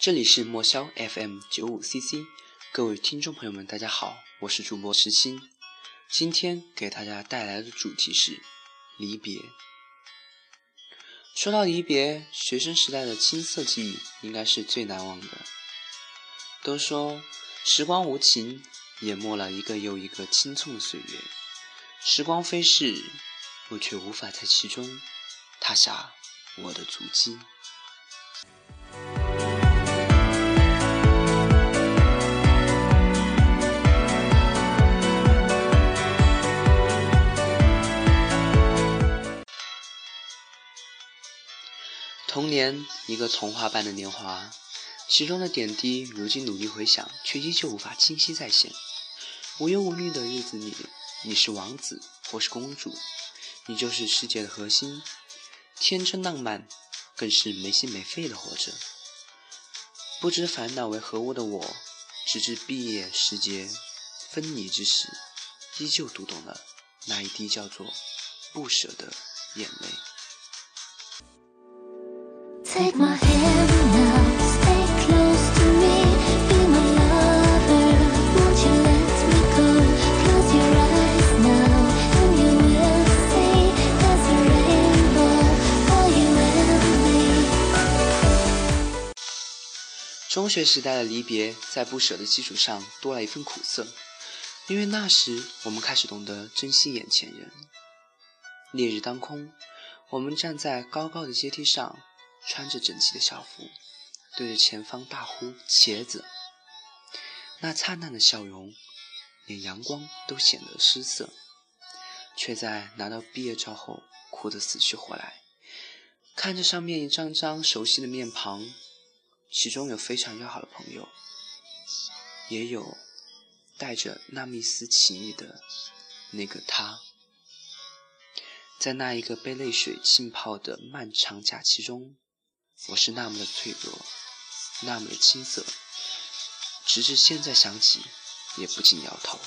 这里是莫萧 FM 九五 CC，各位听众朋友们，大家好，我是主播石青，今天给大家带来的主题是离别。说到离别，学生时代的青涩记忆应该是最难忘的。都说时光无情，淹没了一个又一个青葱的岁月。时光飞逝，我却无法在其中踏下我的足迹。童年，一个童话般的年华，其中的点滴，如今努力回想，却依旧无法清晰再现。无忧无虑的日子里，你是王子或是公主，你就是世界的核心，天真浪漫，更是没心没肺的活着。不知烦恼为何物的我，直至毕业时节分离之时，依旧读懂了那一滴叫做不舍的眼泪。中学时代的离别，在不舍的基础上多了一份苦涩，因为那时我们开始懂得珍惜眼前人。烈日当空，我们站在高高的阶梯上。穿着整齐的校服，对着前方大呼“茄子”，那灿烂的笑容，连阳光都显得失色，却在拿到毕业照后哭得死去活来。看着上面一张张熟悉的面庞，其中有非常要好的朋友，也有带着那么一丝情意的那个他，在那一个被泪水浸泡的漫长假期中。我是那么的脆弱，那么的青涩，直至现在想起，也不禁摇头。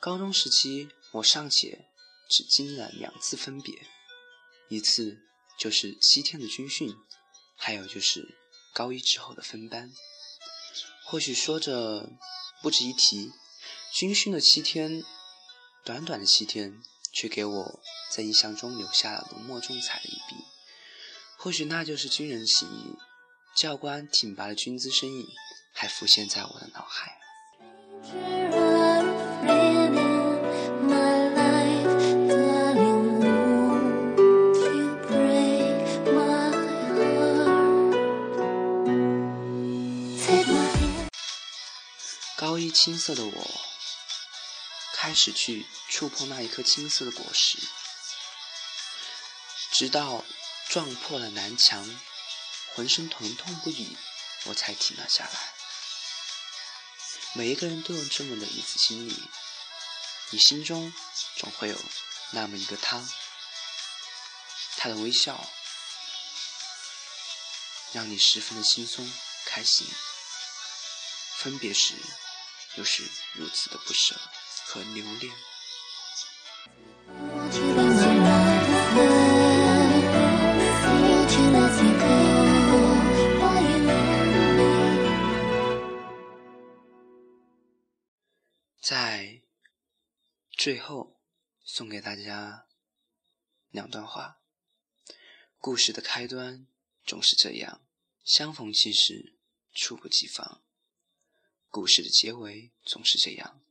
高中时期，我尚且只经历了两次分别，一次就是七天的军训，还有就是高一之后的分班。或许说着不值一提，军训的七天，短短的七天，却给我在印象中留下了浓墨重彩的一笔。或许那就是军人情谊，教官挺拔的军姿身影还浮现在我的脑海。Take my 高一青涩的我，开始去触碰那一颗青涩的果实，直到撞破了南墙，浑身疼痛不已，我才停了下来。每一个人都有这么的一次经历，你心中总会有那么一个他，他的微笑让你十分的轻松开心。分别时。又是如此的不舍和留恋。在最后，送给大家两段话：故事的开端总是这样，相逢其时，猝不及防。故事的结尾总是这样，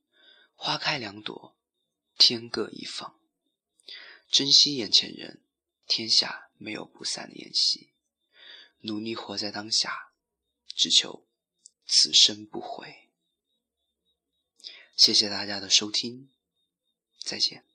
花开两朵，天各一方。珍惜眼前人，天下没有不散的宴席。努力活在当下，只求此生不悔。谢谢大家的收听，再见。